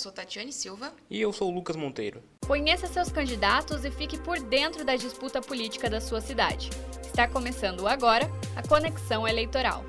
sou Tatiane Silva. E eu sou o Lucas Monteiro. Conheça seus candidatos e fique por dentro da disputa política da sua cidade. Está começando agora a Conexão Eleitoral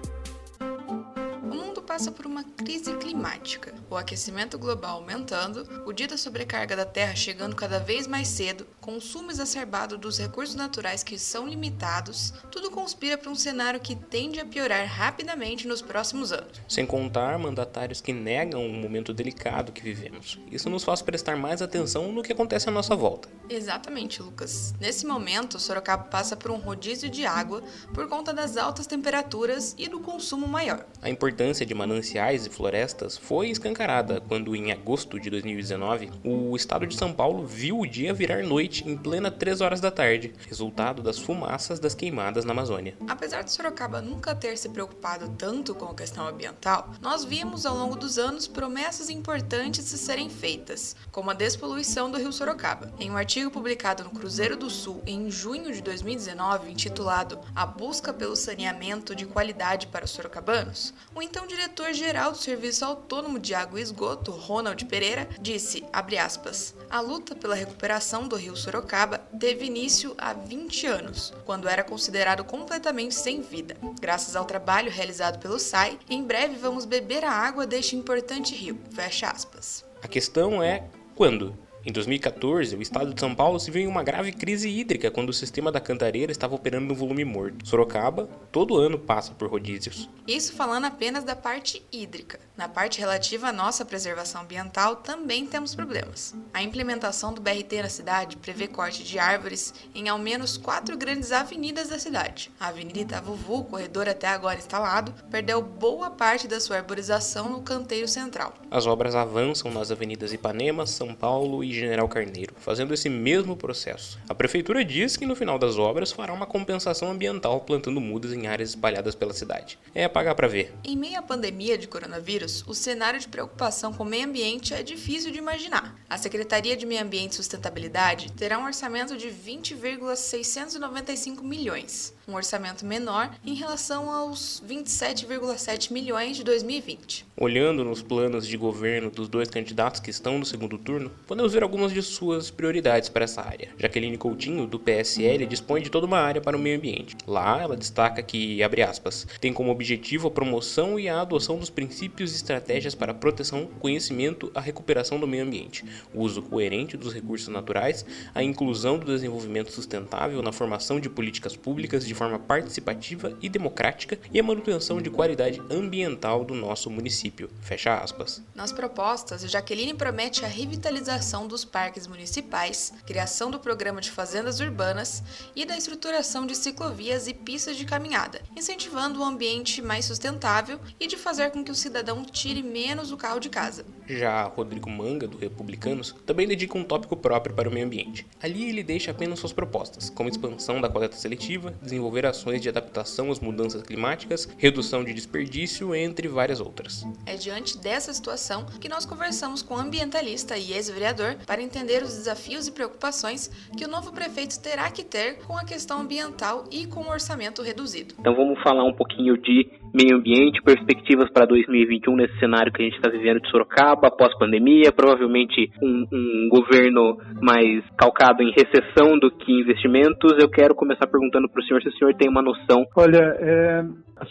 passa por uma crise climática. O aquecimento global aumentando, o dia da sobrecarga da Terra chegando cada vez mais cedo, consumo exacerbado dos recursos naturais que são limitados, tudo conspira para um cenário que tende a piorar rapidamente nos próximos anos. Sem contar mandatários que negam o momento delicado que vivemos. Isso nos faz prestar mais atenção no que acontece à nossa volta. Exatamente, Lucas. Nesse momento, Sorocaba passa por um rodízio de água por conta das altas temperaturas e do consumo maior. A importância de mananciais e florestas foi escancarada quando, em agosto de 2019, o estado de São Paulo viu o dia virar noite em plena 3 horas da tarde, resultado das fumaças das queimadas na Amazônia. Apesar de Sorocaba nunca ter se preocupado tanto com a questão ambiental, nós vimos ao longo dos anos promessas importantes de serem feitas, como a despoluição do rio Sorocaba. Em um artigo publicado no Cruzeiro do Sul em junho de 2019, intitulado A Busca pelo Saneamento de Qualidade para os Sorocabanos, o então diretor diretor-geral do Serviço Autônomo de Água e Esgoto, Ronald Pereira, disse, aspas, a luta pela recuperação do rio Sorocaba teve início há 20 anos, quando era considerado completamente sem vida. Graças ao trabalho realizado pelo SAI, em breve vamos beber a água deste importante rio. Fecha aspas. A questão é quando? Em 2014, o estado de São Paulo se viu em uma grave crise hídrica quando o sistema da Cantareira estava operando no volume morto. Sorocaba, todo ano, passa por rodízios. Isso falando apenas da parte hídrica. Na parte relativa à nossa preservação ambiental, também temos problemas. A implementação do BRT na cidade prevê corte de árvores em ao menos quatro grandes avenidas da cidade. A Avenida Itavuvu, o corredor até agora instalado, perdeu boa parte da sua arborização no canteiro central. As obras avançam nas avenidas Ipanema, São Paulo e General Carneiro, fazendo esse mesmo processo. A prefeitura diz que no final das obras fará uma compensação ambiental plantando mudas em áreas espalhadas pela cidade. É pagar para ver. Em meio à pandemia de coronavírus, o cenário de preocupação com o meio ambiente é difícil de imaginar. A Secretaria de Meio Ambiente e Sustentabilidade terá um orçamento de 20,695 milhões, um orçamento menor em relação aos 27,7 milhões de 2020. Olhando nos planos de governo dos dois candidatos que estão no segundo turno, podemos ver algumas de suas prioridades para essa área. Jaqueline Coutinho, do PSL, dispõe de toda uma área para o meio ambiente. Lá, ela destaca que, abre aspas, tem como objetivo a promoção e a adoção dos princípios e estratégias para a proteção, conhecimento, a recuperação do meio ambiente, o uso coerente dos recursos naturais, a inclusão do desenvolvimento sustentável na formação de políticas públicas de forma participativa e democrática e a manutenção de qualidade ambiental do nosso município. Fecha aspas. Nas propostas, Jaqueline promete a revitalização dos parques municipais, criação do programa de fazendas urbanas e da estruturação de ciclovias e pistas de caminhada, incentivando um ambiente mais sustentável e de fazer com que o cidadão tire menos o carro de casa. Já Rodrigo Manga, do Republicanos, também dedica um tópico próprio para o meio ambiente. Ali ele deixa apenas suas propostas, como expansão da coleta seletiva, desenvolver ações de adaptação às mudanças climáticas, redução de desperdício, entre várias outras. É diante dessa situação que nós conversamos com o ambientalista e ex-vereador para entender os desafios e preocupações que o novo prefeito terá que ter com a questão ambiental e com o orçamento reduzido. Então vamos falar um pouquinho de meio ambiente, perspectivas para 2021 nesse cenário que a gente está vivendo de Sorocaba, pós-pandemia, provavelmente um, um, governo mais calcado em recessão do que investimentos. Eu quero começar perguntando para o senhor se o senhor tem uma noção. Olha, é,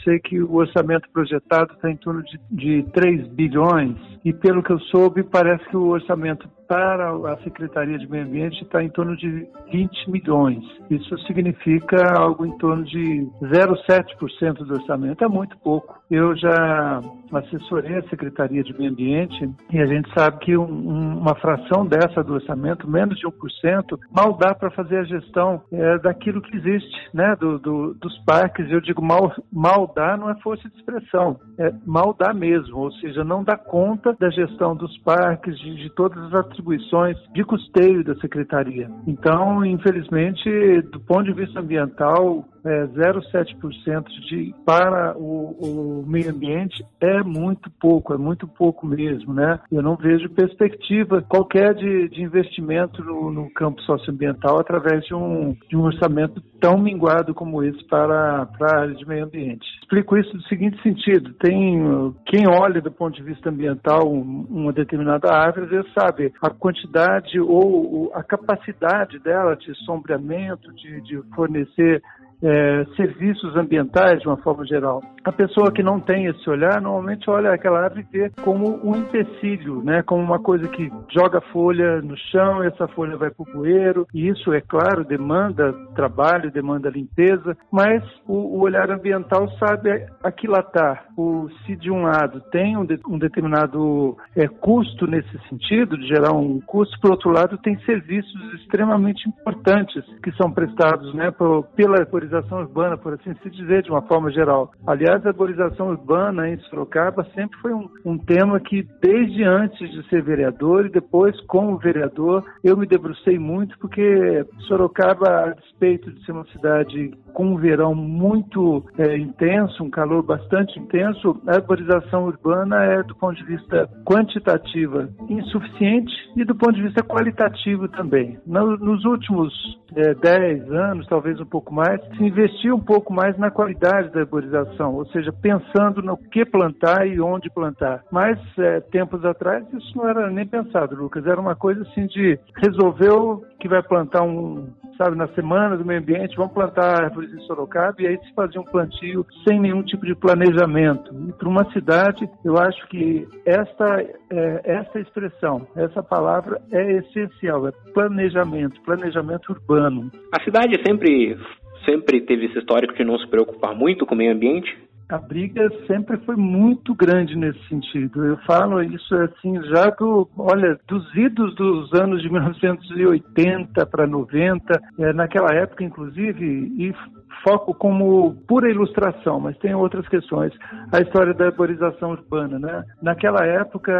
sei que o orçamento projetado está em torno de, de 3 bilhões e pelo que eu soube, parece que o orçamento para a Secretaria de Meio Ambiente está em torno de 20 milhões. Isso significa algo em torno de 0,7% do orçamento. É muito pouco. Eu já assessorei a Secretaria de Meio Ambiente e a gente sabe que um, uma fração dessa do orçamento, menos de 1%, mal dá para fazer a gestão é, daquilo que existe, né, do, do, dos parques. Eu digo mal, mal dá não é força de expressão, é mal dá mesmo, ou seja, não dá conta da gestão dos parques, de, de todas as atribuições de custeio da secretaria. Então, infelizmente, do ponto de vista ambiental, é 0,7% de para o, o meio ambiente é muito pouco, é muito pouco mesmo, né? Eu não vejo perspectiva qualquer de, de investimento no, no, campo socioambiental através de um, de um orçamento tão minguado como esse para, para a área de meio ambiente. Explico isso no seguinte sentido: tem quem olha do ponto de vista ambiental uma determinada árvore, às vezes sabe a quantidade ou a capacidade dela de sombreamento, de, de fornecer é, serviços ambientais de uma forma geral. A pessoa que não tem esse olhar normalmente olha aquela árvore vê como um empecilho, né? como uma coisa que joga folha no chão essa folha vai para o bueiro. E isso, é claro, demanda trabalho, demanda limpeza, mas o, o olhar ambiental sabe aquilatar. O, se de um lado tem um, de, um determinado é, custo nesse sentido, de gerar um custo, por outro lado tem serviços extremamente importantes que são prestados né, por, pela, por arborização urbana, por assim se dizer, de uma forma geral. Aliás, a arborização urbana em Sorocaba sempre foi um, um tema que, desde antes de ser vereador e depois como vereador, eu me debrucei muito, porque Sorocaba, a despeito de ser uma cidade com um verão muito é, intenso, um calor bastante intenso, a arborização urbana é, do ponto de vista quantitativo, insuficiente e do ponto de vista qualitativo também. No, nos últimos é, 10 anos, talvez um pouco mais, se investiu um pouco mais na qualidade da arborização, ou seja, pensando no que plantar e onde plantar. Mas, é, tempos atrás, isso não era nem pensado, Lucas. Era uma coisa assim de resolveu que vai plantar um, sabe, na semana do meio ambiente, vamos plantar árvores em Sorocaba, e aí se fazia um plantio sem nenhum tipo de planejamento. E para uma cidade, eu acho que esta, é, esta expressão, essa palavra é essencial, é planejamento, planejamento urbano. A cidade sempre, sempre teve esse histórico de não se preocupar muito com o meio ambiente? a briga sempre foi muito grande nesse sentido. Eu falo isso assim, já do, olha, dos idos dos anos de 1980 para 90, é, naquela época, inclusive, e foco como pura ilustração, mas tem outras questões. A história da arborização urbana, né? Naquela época,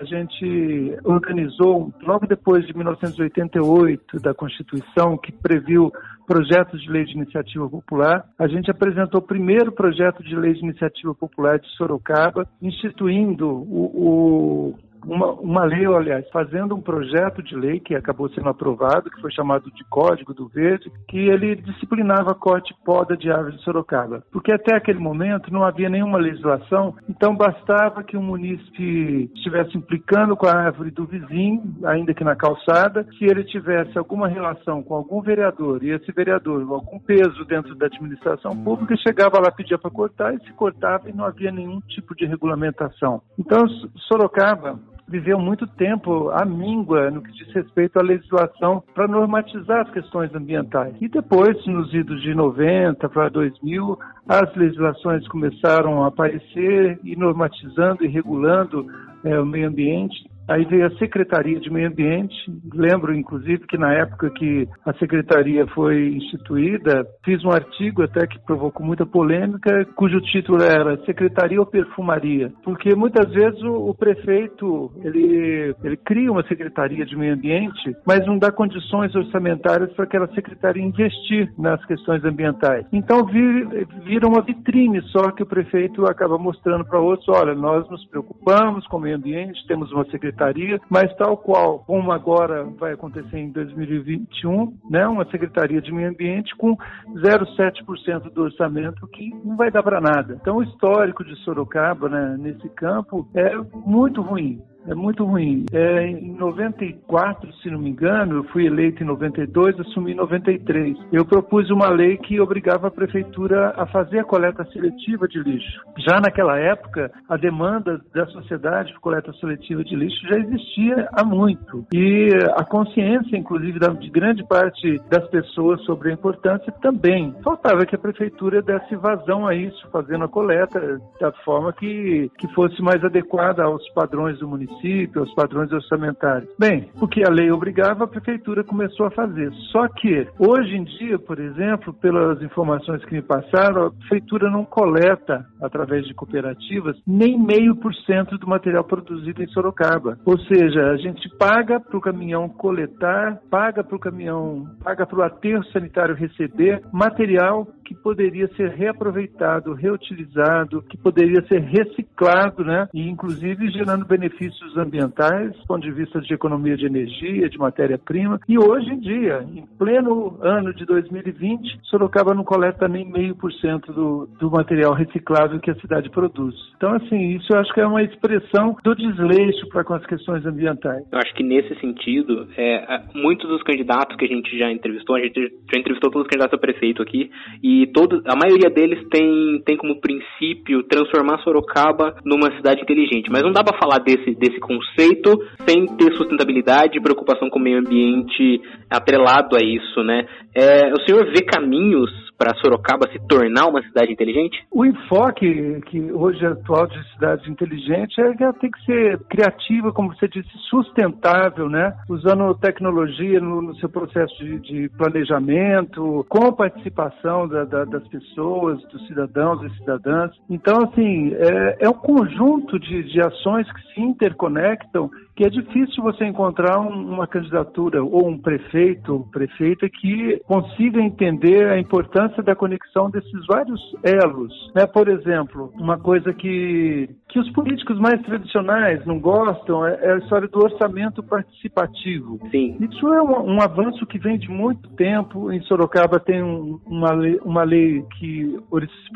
a gente organizou, logo depois de 1988, da Constituição, que previu projetos de lei de iniciativa popular, a gente apresentou o primeiro projeto de lei de iniciativa popular de Sorocaba, instituindo o, o uma, uma lei, aliás, fazendo um projeto de lei que acabou sendo aprovado, que foi chamado de Código do Verde, que ele disciplinava corte e poda de árvores de Sorocaba. Porque até aquele momento não havia nenhuma legislação, então bastava que um munícipe estivesse implicando com a árvore do vizinho, ainda que na calçada, se ele tivesse alguma relação com algum vereador e esse vereador algum peso dentro da administração pública, chegava lá, pedia para cortar e se cortava e não havia nenhum tipo de regulamentação. Então, Sorocaba viveu muito tempo a míngua no que diz respeito à legislação para normatizar as questões ambientais. E depois, nos idos de 90 para 2000, as legislações começaram a aparecer e normatizando e regulando é, o meio ambiente Aí veio a Secretaria de Meio Ambiente. Lembro, inclusive, que na época que a secretaria foi instituída, fiz um artigo até que provocou muita polêmica, cujo título era Secretaria ou Perfumaria? Porque muitas vezes o, o prefeito ele, ele cria uma secretaria de meio ambiente, mas não dá condições orçamentárias para aquela secretaria investir nas questões ambientais. Então vir, vira uma vitrine só que o prefeito acaba mostrando para outros: olha, nós nos preocupamos com o meio ambiente, temos uma secretaria secretaria, mas tal qual como agora vai acontecer em 2021, né, uma secretaria de meio ambiente com 0,7% do orçamento que não vai dar para nada. Então o histórico de Sorocaba né, nesse campo é muito ruim é muito ruim. É, em 94, se não me engano, eu fui eleito em 92, assumi em 93. Eu propus uma lei que obrigava a prefeitura a fazer a coleta seletiva de lixo. Já naquela época, a demanda da sociedade por coleta seletiva de lixo já existia há muito. E a consciência, inclusive, de grande parte das pessoas sobre a importância também. Faltava que a prefeitura desse vazão a isso, fazendo a coleta da forma que, que fosse mais adequada aos padrões do município município, aos padrões orçamentários. Bem, porque a lei obrigava, a prefeitura começou a fazer. Só que, hoje em dia, por exemplo, pelas informações que me passaram, a prefeitura não coleta, através de cooperativas, nem meio por cento do material produzido em Sorocaba. Ou seja, a gente paga para o caminhão coletar, paga para o caminhão, paga para o aterro sanitário receber material que poderia ser reaproveitado, reutilizado, que poderia ser reciclado, né? E inclusive gerando benefícios ambientais, do ponto de vista de economia de energia, de matéria-prima. E hoje em dia, em pleno ano de 2020, Sorocaba não coleta nem meio por cento do, material reciclável que a cidade produz. Então, assim, isso eu acho que é uma expressão do desleixo para com as questões ambientais. Eu acho que nesse sentido, é, muitos dos candidatos que a gente já entrevistou, a gente já entrevistou todos os candidatos a prefeito aqui, e todos, a maioria deles tem, tem como princípio transformar Sorocaba numa cidade inteligente. Mas não dá para falar desse, desse conceito sem ter sustentabilidade e preocupação com o meio ambiente atrelado a isso, né? É, o senhor vê caminhos para Sorocaba se tornar uma cidade inteligente? O enfoque que hoje é atual de cidade inteligente é que ela tem que ser criativa, como você disse, sustentável, né? Usando tecnologia no, no seu processo de, de, planejamento, com a participação da, da, das pessoas, dos cidadãos e cidadãs. Então, assim, é, é um conjunto de, de ações que se interconectam que é difícil você encontrar um, uma candidatura ou um prefeito ou prefeita que consiga entender a importância da conexão desses vários elos. Né? Por exemplo, uma coisa que, que os políticos mais tradicionais não gostam é, é a história do orçamento participativo. Sim. Isso é um, um avanço que vem de muito tempo. Em Sorocaba tem um, uma, lei, uma lei que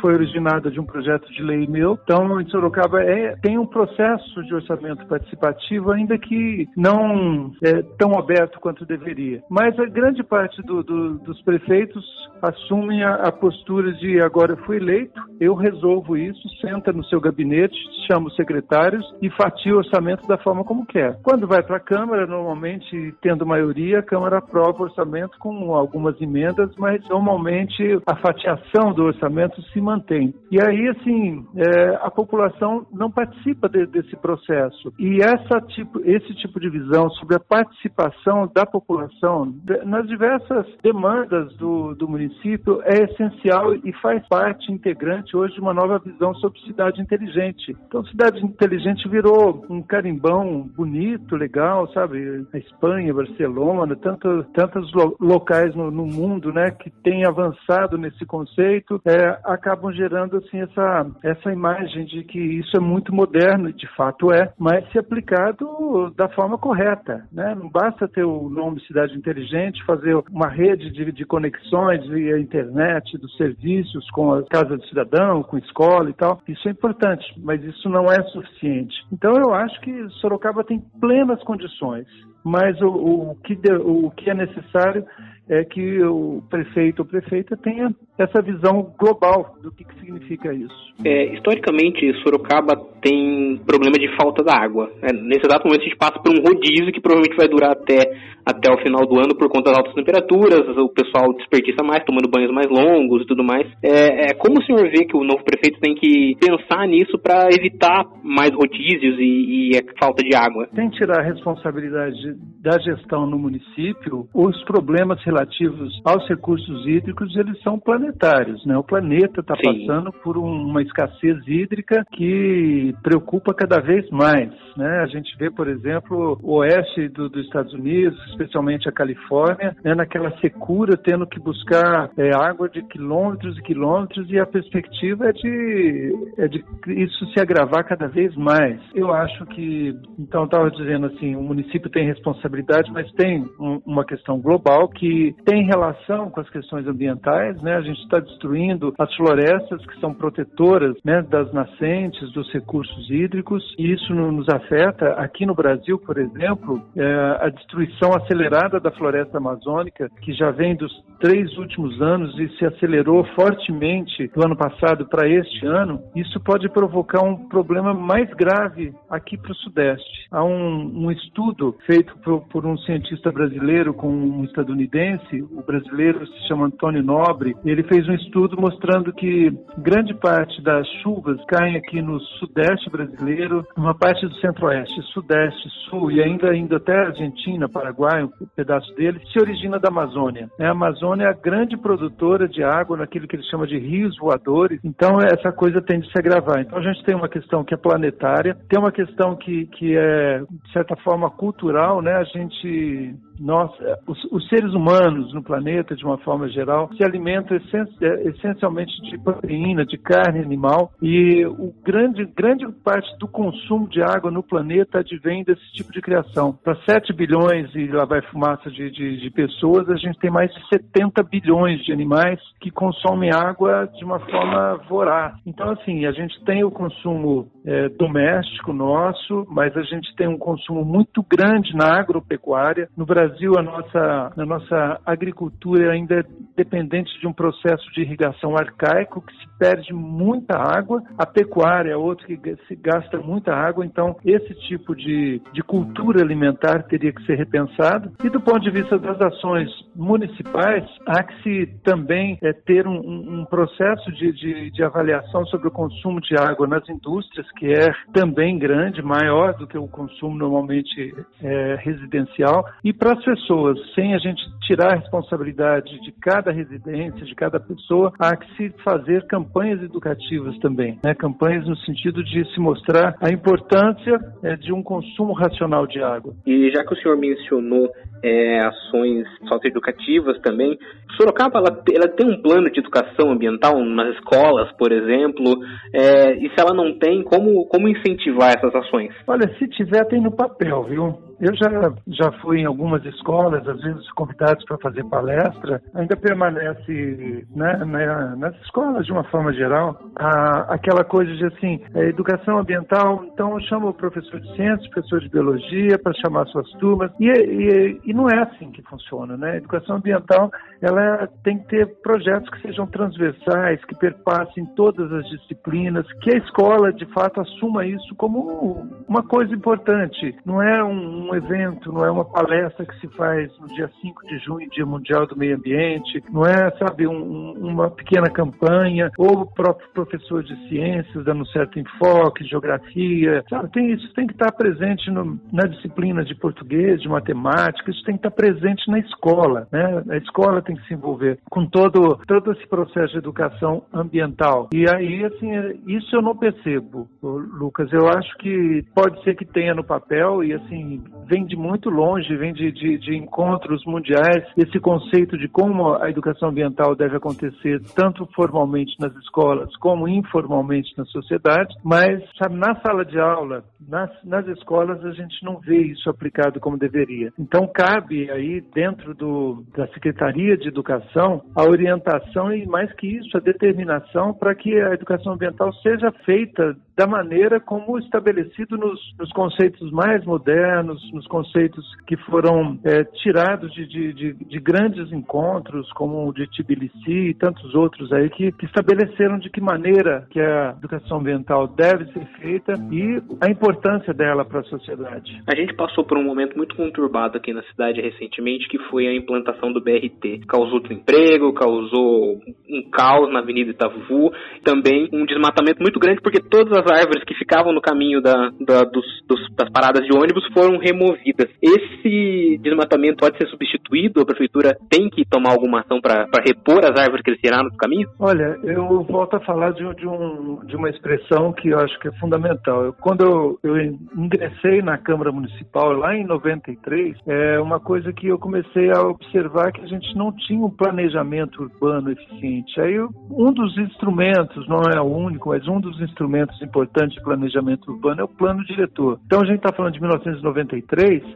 foi originada de um projeto de lei meu. Então, em Sorocaba é, tem um processo de orçamento participativo ainda ainda que não é tão aberto quanto deveria. Mas a grande parte do, do, dos prefeitos assumem a, a, postura de agora eu fui eleito, eu resolvo isso, senta no seu gabinete, chama os secretários e fatia o orçamento da forma como quer. Quando vai para a Câmara, normalmente, tendo maioria, a Câmara aprova o orçamento com algumas emendas, mas normalmente a fatiação do orçamento se mantém. E aí, assim, é, a população não participa de, desse processo. E essa tipo, esse tipo de visão sobre a participação da população nas diversas demandas do, do município é essencial e faz parte integrante hoje de uma nova visão sobre cidade inteligente. Então, cidade inteligente virou um carimbão bonito, legal, sabe? A Espanha, Barcelona, tanto, tantos lo, locais no, no, mundo, né, que têm avançado nesse conceito, é, acabam gerando assim essa essa imagem de que isso é muito moderno, e de fato é, mas se aplicado da forma correta. Né? Não basta ter o nome Cidade Inteligente, fazer uma rede de, de conexões via internet, dos serviços com a Casa do Cidadão, com escola e tal. Isso é importante, mas isso não é suficiente. Então eu acho que Sorocaba tem plenas condições, mas o, o, que, o que é necessário é que o prefeito ou prefeita tenha essa visão global do que, que significa isso. É, historicamente, Sorocaba tem problema de falta da água. É, nesse exato momento, a gente passa por um rodízio que provavelmente vai durar até, até o final do ano por conta das altas temperaturas, o pessoal desperdiça mais, tomando banhos mais longos e tudo mais. É, é como o senhor vê que o novo prefeito tem que pensar nisso para evitar mais rodízios e, e a falta de água? Tem que tirar a responsabilidade da gestão no município, os problemas relativos aos recursos hídricos, eles são planetários, né? O planeta está passando por uma escassez hídrica que preocupa cada vez mais, né? A gente vê, por exemplo, o oeste do, dos Estados Unidos, especialmente a Califórnia, né? naquela secura, tendo que buscar é, água de quilômetros e quilômetros e a perspectiva é de, é de isso se agravar cada vez mais. Eu acho que, então, estava dizendo assim, o município tem responsabilidade, mas tem um, uma questão global que tem relação com as questões ambientais, né? A gente está destruindo as florestas que são protetoras né, das nascentes, dos recursos hídricos, e isso nos afeta. Aqui no Brasil, por exemplo, é, a destruição acelerada da floresta amazônica, que já vem dos três últimos anos e se acelerou fortemente do ano passado para este ano, isso pode provocar um problema mais grave aqui para o Sudeste. Há um, um estudo feito por, por um cientista brasileiro com um estadunidense, o brasileiro se chama Antônio Nobre, ele fez um estudo mostrando que grande parte das chuvas caem aqui no sudeste brasileiro, uma parte do centro-oeste, sudeste, sul e ainda indo até Argentina, Paraguai, um pedaço dele, se origina da Amazônia. A Amazônia é a grande produtora de água naquilo que ele chama de rios voadores, então essa coisa tende a se agravar. Então a gente tem uma questão que é planetária, tem uma questão que, que é, de certa forma, cultural, né? A gente nós, os, os, seres humanos no planeta, de uma forma geral, se alimentam é, essencialmente de proteína, de carne animal, e o grande, grande parte do consumo de água no planeta advém desse tipo de criação. Para 7 bilhões e lá vai fumaça de, de, de pessoas, a gente tem mais de 70 bilhões de animais que consomem água de uma forma voraz. Então, assim, a gente tem o consumo é, doméstico nosso, mas a gente tem um consumo muito grande na agropecuária. No Brasil, a nossa, a nossa agricultura ainda é dependente de um processo de irrigação arcaico que se perde muita água. A pecuária é outro que se gasta muita água. Então, esse tipo de, de cultura alimentar teria que ser repensado. E do ponto de vista das ações municipais, há que se também é, ter um, um processo de, de, de avaliação sobre o consumo de água nas indústrias, que é também grande, maior do que o consumo normalmente é, residencial, e para as pessoas, sem a gente tirar a responsabilidade de cada residência, de cada pessoa, há que se fazer campanhas educativas também, né? campanhas no sentido de se mostrar a importância é, de um consumo racional de água. E já que o senhor mencionou é, ações socioeducativas também. Sorocaba ela, ela, tem um plano de educação ambiental nas escolas, por exemplo, é, e se ela não tem, como, como incentivar essas ações? Olha, se tiver, tem no papel, viu? Eu já, já fui em algumas escolas, às vezes convidados para fazer palestra, ainda permanece né, na, nas escolas, de uma forma geral, a, aquela coisa de assim, é, educação ambiental, então chama o professor de ciências, professor de biologia para chamar suas turmas, e, e, e, não é assim que funciona, né? A educação ambiental, ela tem que ter projetos que sejam transversais, que perpassem todas as disciplinas, que a escola, de fato, assuma isso como uma coisa importante, não é um um evento, não é uma palestra que se faz no dia 5 de junho, Dia Mundial do Meio Ambiente, não é, sabe, um, uma pequena campanha, ou o próprio professor de ciências dando um certo enfoque, geografia, sabe, tem, isso tem que estar presente no, na disciplina de português, de matemática, isso tem que estar presente na escola, né? A escola tem que se envolver com todo, todo esse processo de educação ambiental. E aí, assim, isso eu não percebo, Lucas. Eu acho que pode ser que tenha no papel e, assim, vem de muito longe, vem de, de, de, encontros mundiais, esse conceito de como a educação ambiental deve acontecer, tanto formalmente nas escolas como informalmente na sociedade, mas sabe, na sala de aula, nas, nas escolas, a gente não vê isso aplicado como deveria. Então, cabe aí, dentro do, da Secretaria de Educação, a orientação e, mais que isso, a determinação para que a educação ambiental seja feita da maneira como estabelecido nos, nos conceitos mais modernos, nos conceitos que foram é, tirados de, de, de, de, grandes encontros, como o de Tbilisi e tantos outros aí, que, que estabeleceram de que maneira que a educação ambiental deve ser feita e a importância dela para a sociedade. A gente passou por um momento muito conturbado aqui na cidade recentemente, que foi a implantação do BRT. Causou desemprego, causou um caos na Avenida Itavu, também um desmatamento muito grande, porque todas as árvores que ficavam no caminho da, da dos, dos, das paradas de ônibus foram removidas. Esse desmatamento pode ser substituído? A prefeitura tem que tomar alguma ação para repor as árvores que tiraram do caminho? Olha, eu volto a falar de, de, um, de uma expressão que eu acho que é fundamental. Eu, quando eu, eu ingressei na Câmara Municipal lá em 93, é uma coisa que eu comecei a observar que a gente não tinha um planejamento urbano eficiente. Aí um dos instrumentos, não é o único, mas um dos instrumentos importantes de planejamento urbano é o plano diretor. Então a gente está falando de 1993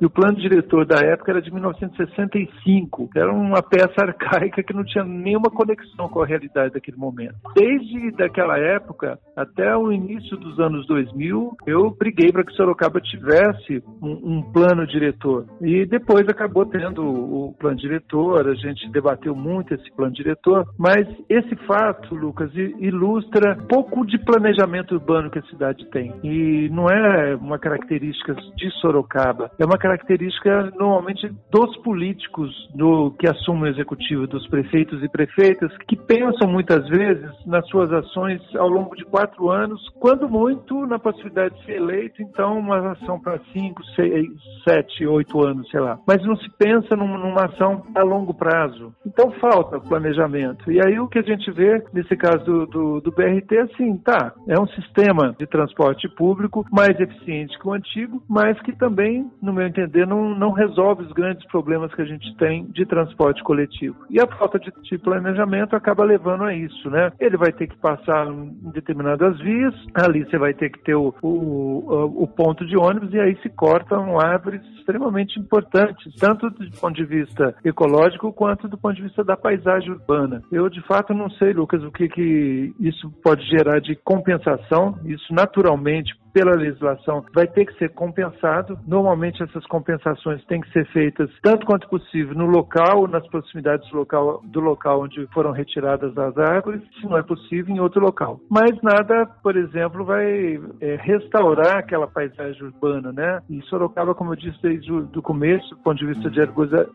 e o plano diretor da época era de 1965. Era uma peça arcaica que não tinha nenhuma conexão com a realidade daquele momento. Desde daquela época até o início dos anos 2000, eu briguei para que Sorocaba tivesse um, um plano diretor. E depois acabou tendo o plano diretor, a gente debateu muito esse plano diretor, mas esse fato, Lucas, ilustra pouco de planejamento urbano que a cidade tem. E não é uma característica de Sorocaba, é uma característica normalmente dos políticos do que assumem o executivo, dos prefeitos e prefeitas, que pensam muitas vezes nas suas ações ao longo de quatro anos, quando muito na possibilidade de ser eleito, então uma ação para cinco, seis, sete, oito anos, sei lá. Mas não se pensa numa ação a longo prazo. Então falta planejamento. E aí o que a gente vê nesse caso do, do, do BRT é assim, tá, é um sistema de transporte público mais eficiente que o antigo, mas que também, no meu entender, não, não resolve os grandes problemas que a gente tem de transporte coletivo. E a falta de, de planejamento acaba levando a isso, né? Ele vai ter que passar em determinadas vias, ali você vai ter que ter o, o, o ponto de ônibus e aí se cortam árvores extremamente importantes, tanto do ponto de vista ecológico quanto do ponto de vista da paisagem urbana. Eu, de fato, não sei, Lucas, o que, que isso pode gerar de compensação. Isso, naturalmente, pela legislação, vai ter que ser compensado. Normalmente, essas compensações têm que ser feitas tanto quanto possível no local, nas proximidades do local, do local onde foram retiradas as árvores, se não é possível, em outro local. Mas nada, por exemplo, vai é, restaurar aquela paisagem urbana, né? E Sorocaba, como eu disse desde o começo, do ponto de vista de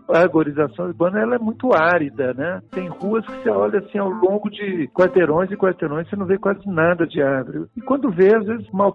arborização urbana, ela é muito árida, né? Tem ruas que você olha assim ao longo de quarteirões e quarteirões, você não vê quase nada de árvore. E quando vê, às vezes, mal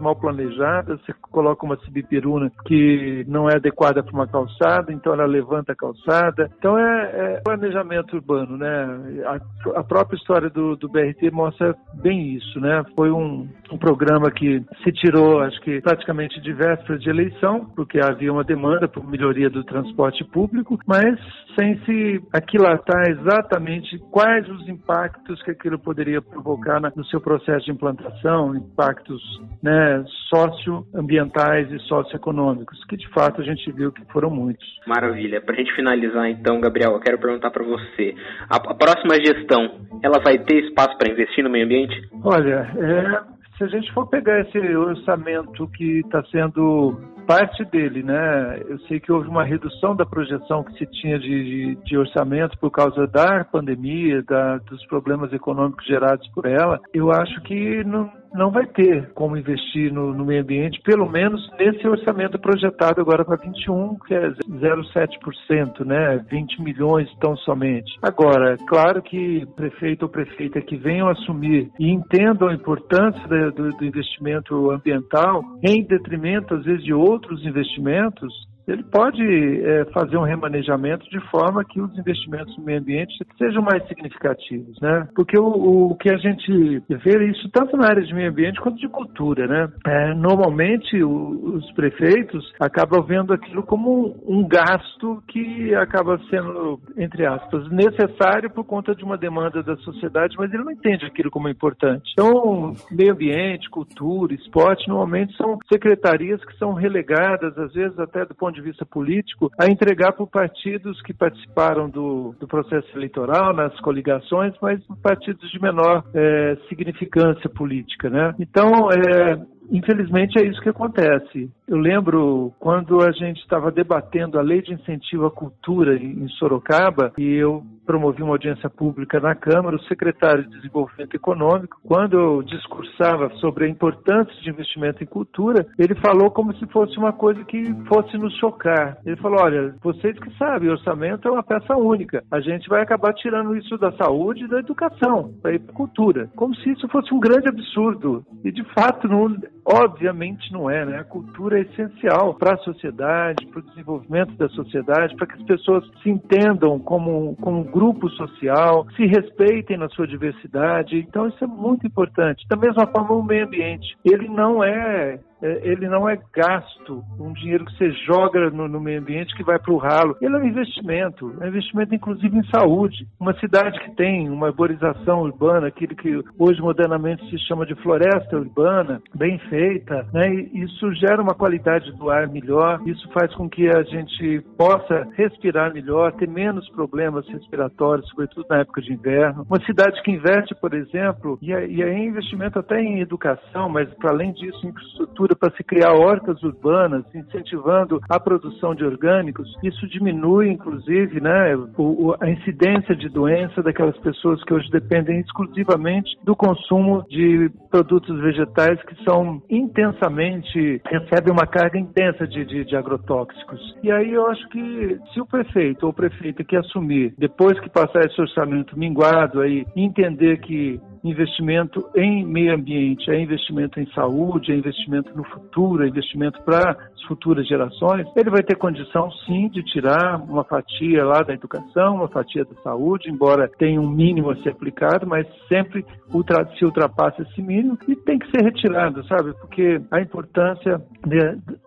mal planejadas, você coloca uma sibipiruna que não é adequada para uma calçada, então ela levanta a calçada. Então é, é planejamento urbano, né? A, a própria história do, do, BRT mostra bem isso, né? Foi um, um programa que se tirou, acho que praticamente de véspera de eleição, porque havia uma demanda por melhoria do transporte público, mas sem se aquilatar exatamente quais os impactos que aquilo poderia provocar no seu processo de implantação, impactos né, socioambientais e socioeconômicos, que de fato a gente viu que foram muitos. Maravilha. Para a gente finalizar então, Gabriel, eu quero perguntar para você: a, a, próxima gestão, ela vai ter espaço para investir no meio ambiente? Olha, é, se a gente for pegar esse orçamento que está sendo parte dele, né? Eu sei que houve uma redução da projeção que se tinha de, de, de orçamento por causa da pandemia, da, dos problemas econômicos gerados por ela. Eu acho que não, não vai ter como investir no, no, meio ambiente, pelo menos nesse orçamento projetado agora para 21, que é 0,7%, né? 20 milhões tão somente. Agora, claro que prefeito ou prefeita que venham assumir e entendam a importância do, do investimento ambiental em detrimento, às vezes, de outros investimentos, ele pode é, fazer um remanejamento de forma que os investimentos no meio ambiente sejam mais significativos, né? Porque o, o que a gente vê isso tanto na área de meio ambiente quanto de cultura, né? É, normalmente o, os prefeitos acabam vendo aquilo como um, um gasto que acaba sendo, entre aspas, necessário por conta de uma demanda da sociedade, mas ele não entende aquilo como importante. Então, meio ambiente, cultura, esporte, normalmente são secretarias que são relegadas, às vezes até do ponto de de vista político, a entregar para partidos que participaram do, do, processo eleitoral, nas coligações, mas partidos de menor é, significância política. Né? Então, é, Infelizmente é isso que acontece. Eu lembro quando a gente estava debatendo a lei de incentivo à cultura em Sorocaba e eu promovi uma audiência pública na Câmara, o secretário de Desenvolvimento Econômico, quando eu discursava sobre a importância de investimento em cultura, ele falou como se fosse uma coisa que fosse nos chocar. Ele falou: olha, vocês que sabem, orçamento é uma peça única. A gente vai acabar tirando isso da saúde e da educação para ir para cultura. Como se isso fosse um grande absurdo. E de fato, não, obviamente não é, né? A cultura é essencial para a sociedade, para o desenvolvimento da sociedade, para que as pessoas se entendam como, como um grupo social, se respeitem na sua diversidade. Então isso é muito importante. Da mesma forma o meio ambiente, ele não é é, ele não é gasto, um dinheiro que você joga no, no meio ambiente que vai para o ralo. Ele é um investimento, é um investimento inclusive em saúde. Uma cidade que tem uma arborização urbana, aquilo que hoje modernamente se chama de floresta urbana, bem feita, né? isso gera uma qualidade do ar melhor, isso faz com que a gente possa respirar melhor, ter menos problemas respiratórios, sobretudo na época de inverno. Uma cidade que investe, por exemplo, e é, e é investimento até em educação, mas para além disso, infraestrutura para se criar hortas urbanas, incentivando a produção de orgânicos, isso diminui, inclusive, né, o, a incidência de doença daquelas pessoas que hoje dependem exclusivamente do consumo de produtos vegetais que são intensamente, recebem uma carga intensa de, de, de agrotóxicos. E aí eu acho que se o prefeito ou prefeita que assumir, depois que passar esse orçamento minguado aí, entender que investimento em meio ambiente, é investimento em saúde, é investimento no futuro, investimento para as futuras gerações, ele vai ter condição sim de tirar uma fatia lá da educação, uma fatia da saúde, embora tenha um mínimo a ser aplicado, mas sempre ultra, se ultrapassa esse mínimo e tem que ser retirado, sabe? Porque a importância de,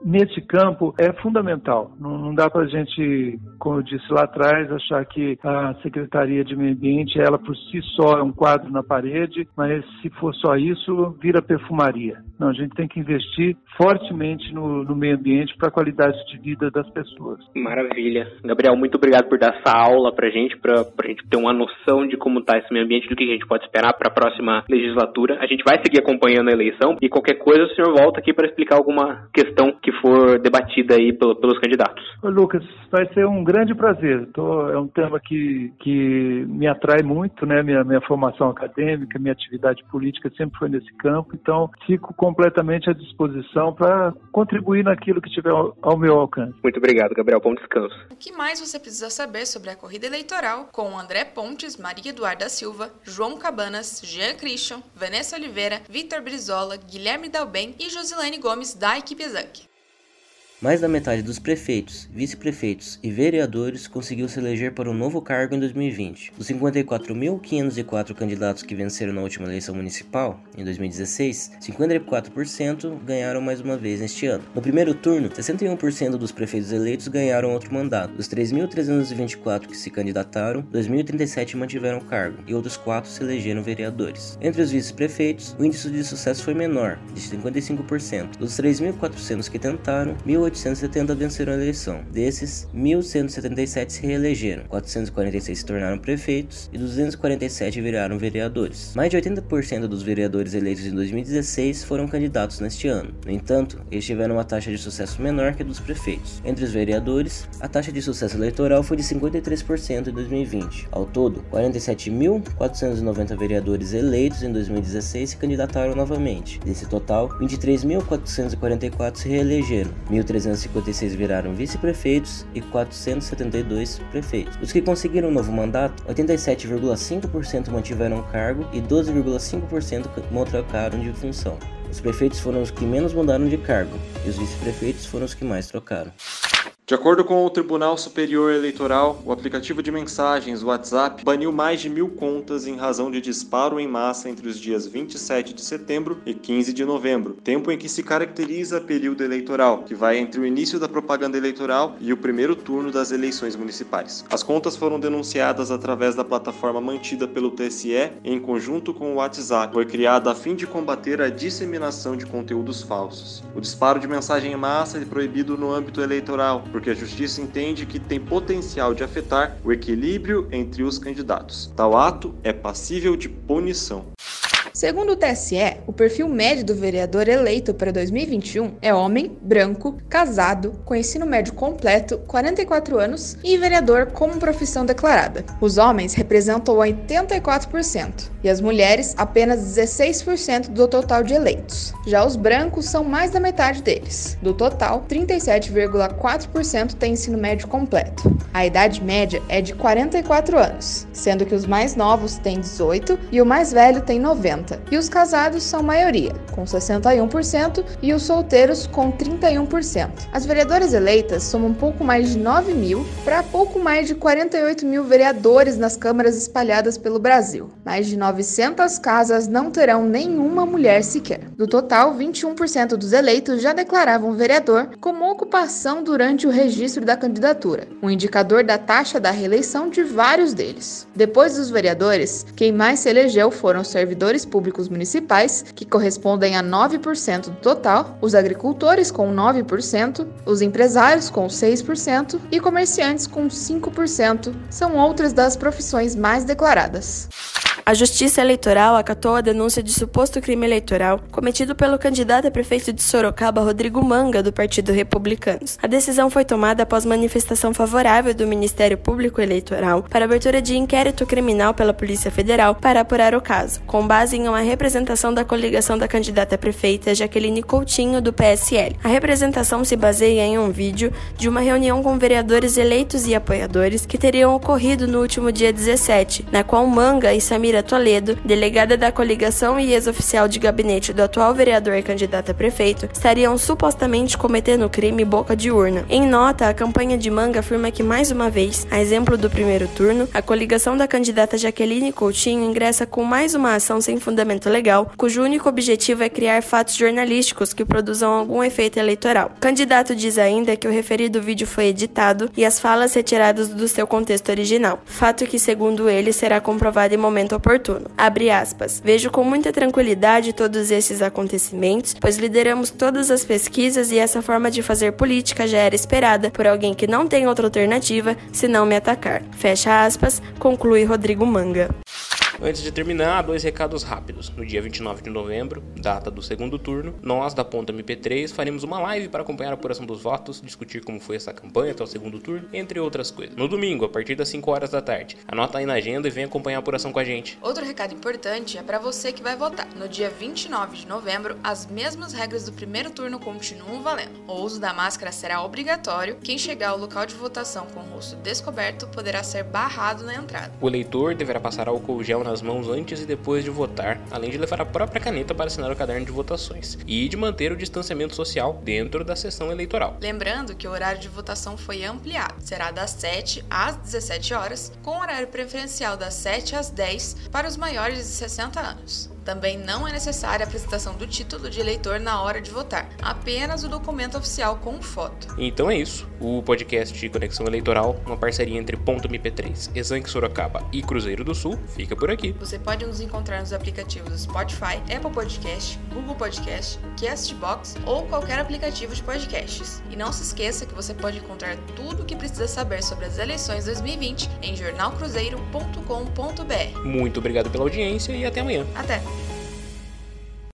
nesse campo é fundamental. Não, não dá para a gente, como eu disse lá atrás, achar que a Secretaria de Meio Ambiente, ela por si só é um quadro na parede mas se for só isso, vira perfumaria. Não, a gente tem que investir fortemente no, no meio ambiente para a qualidade de vida das pessoas. Maravilha. Gabriel, muito obrigado por dar essa aula para a gente, para a gente ter uma noção de como está esse meio ambiente, do que a gente pode esperar para a próxima legislatura. A gente vai seguir acompanhando a eleição e qualquer coisa o senhor volta aqui para explicar alguma questão que for debatida aí pelo, pelos candidatos. Ô, Lucas, vai ser um grande prazer. Tô, é um tema que, que me atrai muito, né? Minha, minha formação acadêmica, minha atividade política sempre foi nesse campo, então fico completamente à disposição para contribuir naquilo que tiver ao meu alcance. Muito obrigado, Gabriel. Bom descanso. O que mais você precisa saber sobre a corrida eleitoral com André Pontes, Maria Eduarda Silva, João Cabanas, Jean Christian, Vanessa Oliveira, Vitor Brizola, Guilherme Dalben e Josilene Gomes da equipe Exanc. Mais da metade dos prefeitos, vice-prefeitos e vereadores conseguiu se eleger para um novo cargo em 2020. Dos 54.504 candidatos que venceram na última eleição municipal, em 2016, 54% ganharam mais uma vez neste ano. No primeiro turno, 61% dos prefeitos eleitos ganharam outro mandato. Dos 3.324 que se candidataram, 2.037 mantiveram o cargo e outros 4 se elegeram vereadores. Entre os vice-prefeitos, o índice de sucesso foi menor, de 55%. Dos 3.400 que tentaram, 1.800 870 venceram a eleição. Desses, 1.177 se reelegeram, 446 se tornaram prefeitos e 247 viraram vereadores. Mais de 80% dos vereadores eleitos em 2016 foram candidatos neste ano. No entanto, eles tiveram uma taxa de sucesso menor que a dos prefeitos. Entre os vereadores, a taxa de sucesso eleitoral foi de 53% em 2020. Ao todo, 47.490 vereadores eleitos em 2016 se candidataram novamente. Desse total, 23.444 se reelegeram, 1.300 356 viraram vice-prefeitos e 472 prefeitos. Os que conseguiram um novo mandato, 87,5% mantiveram o cargo e 12,5% trocaram de função. Os prefeitos foram os que menos mudaram de cargo e os vice-prefeitos foram os que mais trocaram. De acordo com o Tribunal Superior Eleitoral, o aplicativo de mensagens WhatsApp baniu mais de mil contas em razão de disparo em massa entre os dias 27 de setembro e 15 de novembro, tempo em que se caracteriza período eleitoral, que vai entre o início da propaganda eleitoral e o primeiro turno das eleições municipais. As contas foram denunciadas através da plataforma mantida pelo TSE em conjunto com o WhatsApp. Foi criada a fim de combater a disseminação de conteúdos falsos. O disparo de mensagem em massa é proibido no âmbito eleitoral, porque a justiça entende que tem potencial de afetar o equilíbrio entre os candidatos. Tal ato é passível de punição. Segundo o TSE, o perfil médio do vereador eleito para 2021 é homem, branco, casado, com ensino médio completo, 44 anos e vereador como profissão declarada. Os homens representam 84% e as mulheres apenas 16% do total de eleitos. Já os brancos são mais da metade deles. Do total, 37,4% têm ensino médio completo. A idade média é de 44 anos, sendo que os mais novos têm 18 e o mais velho tem 90 e os casados são maioria, com 61%, e os solteiros com 31%. As vereadoras eleitas somam um pouco mais de 9 mil para pouco mais de 48 mil vereadores nas câmaras espalhadas pelo Brasil. Mais de 900 casas não terão nenhuma mulher sequer. Do total, 21% dos eleitos já declaravam vereador como ocupação durante o registro da candidatura, um indicador da taxa da reeleição de vários deles. Depois dos vereadores, quem mais se elegeu foram servidores públicos públicos municipais, que correspondem a 9% do total, os agricultores com 9%, os empresários com 6% e comerciantes com 5% são outras das profissões mais declaradas. A Justiça Eleitoral acatou a denúncia de suposto crime eleitoral cometido pelo candidato a prefeito de Sorocaba, Rodrigo Manga, do Partido Republicanos. A decisão foi tomada após manifestação favorável do Ministério Público Eleitoral para abertura de inquérito criminal pela Polícia Federal para apurar o caso, com base em uma representação da coligação da candidata a prefeita Jaqueline Coutinho, do PSL. A representação se baseia em um vídeo de uma reunião com vereadores eleitos e apoiadores que teriam ocorrido no último dia 17, na qual Manga e Samir Samira Toledo, delegada da coligação e ex-oficial de gabinete do atual vereador e candidato a prefeito, estariam supostamente cometendo crime boca de urna. Em nota, a campanha de Manga afirma que, mais uma vez, a exemplo do primeiro turno, a coligação da candidata Jaqueline Coutinho ingressa com mais uma ação sem fundamento legal, cujo único objetivo é criar fatos jornalísticos que produzam algum efeito eleitoral. O candidato diz ainda que o referido vídeo foi editado e as falas retiradas do seu contexto original, fato que, segundo ele, será comprovado em momento oportuno. Abre aspas. Vejo com muita tranquilidade todos esses acontecimentos, pois lideramos todas as pesquisas e essa forma de fazer política já era esperada por alguém que não tem outra alternativa senão me atacar. Fecha aspas, conclui Rodrigo Manga. Antes de terminar, dois recados rápidos. No dia 29 de novembro, data do segundo turno, nós da Ponta MP3 faremos uma live para acompanhar a apuração dos votos, discutir como foi essa campanha até o segundo turno, entre outras coisas. No domingo, a partir das 5 horas da tarde. Anota aí na agenda e vem acompanhar a apuração com a gente. Outro recado importante é para você que vai votar. No dia 29 de novembro, as mesmas regras do primeiro turno continuam valendo. O uso da máscara será obrigatório. Quem chegar ao local de votação com o rosto descoberto poderá ser barrado na entrada. O eleitor deverá passar álcool gel na nas mãos antes e depois de votar, além de levar a própria caneta para assinar o caderno de votações e de manter o distanciamento social dentro da sessão eleitoral. Lembrando que o horário de votação foi ampliado, será das 7 às 17 horas, com horário preferencial das 7 às 10 para os maiores de 60 anos. Também não é necessária a apresentação do título de eleitor na hora de votar, apenas o documento oficial com foto. Então é isso. O podcast Conexão Eleitoral, uma parceria entre Ponto MP3, Exanque Sorocaba e Cruzeiro do Sul, fica por aqui. Você pode nos encontrar nos aplicativos Spotify, Apple Podcast, Google Podcast, Castbox ou qualquer aplicativo de podcasts. E não se esqueça que você pode encontrar tudo o que precisa saber sobre as eleições 2020 em jornalcruzeiro.com.br. Muito obrigado pela audiência e até amanhã. Até!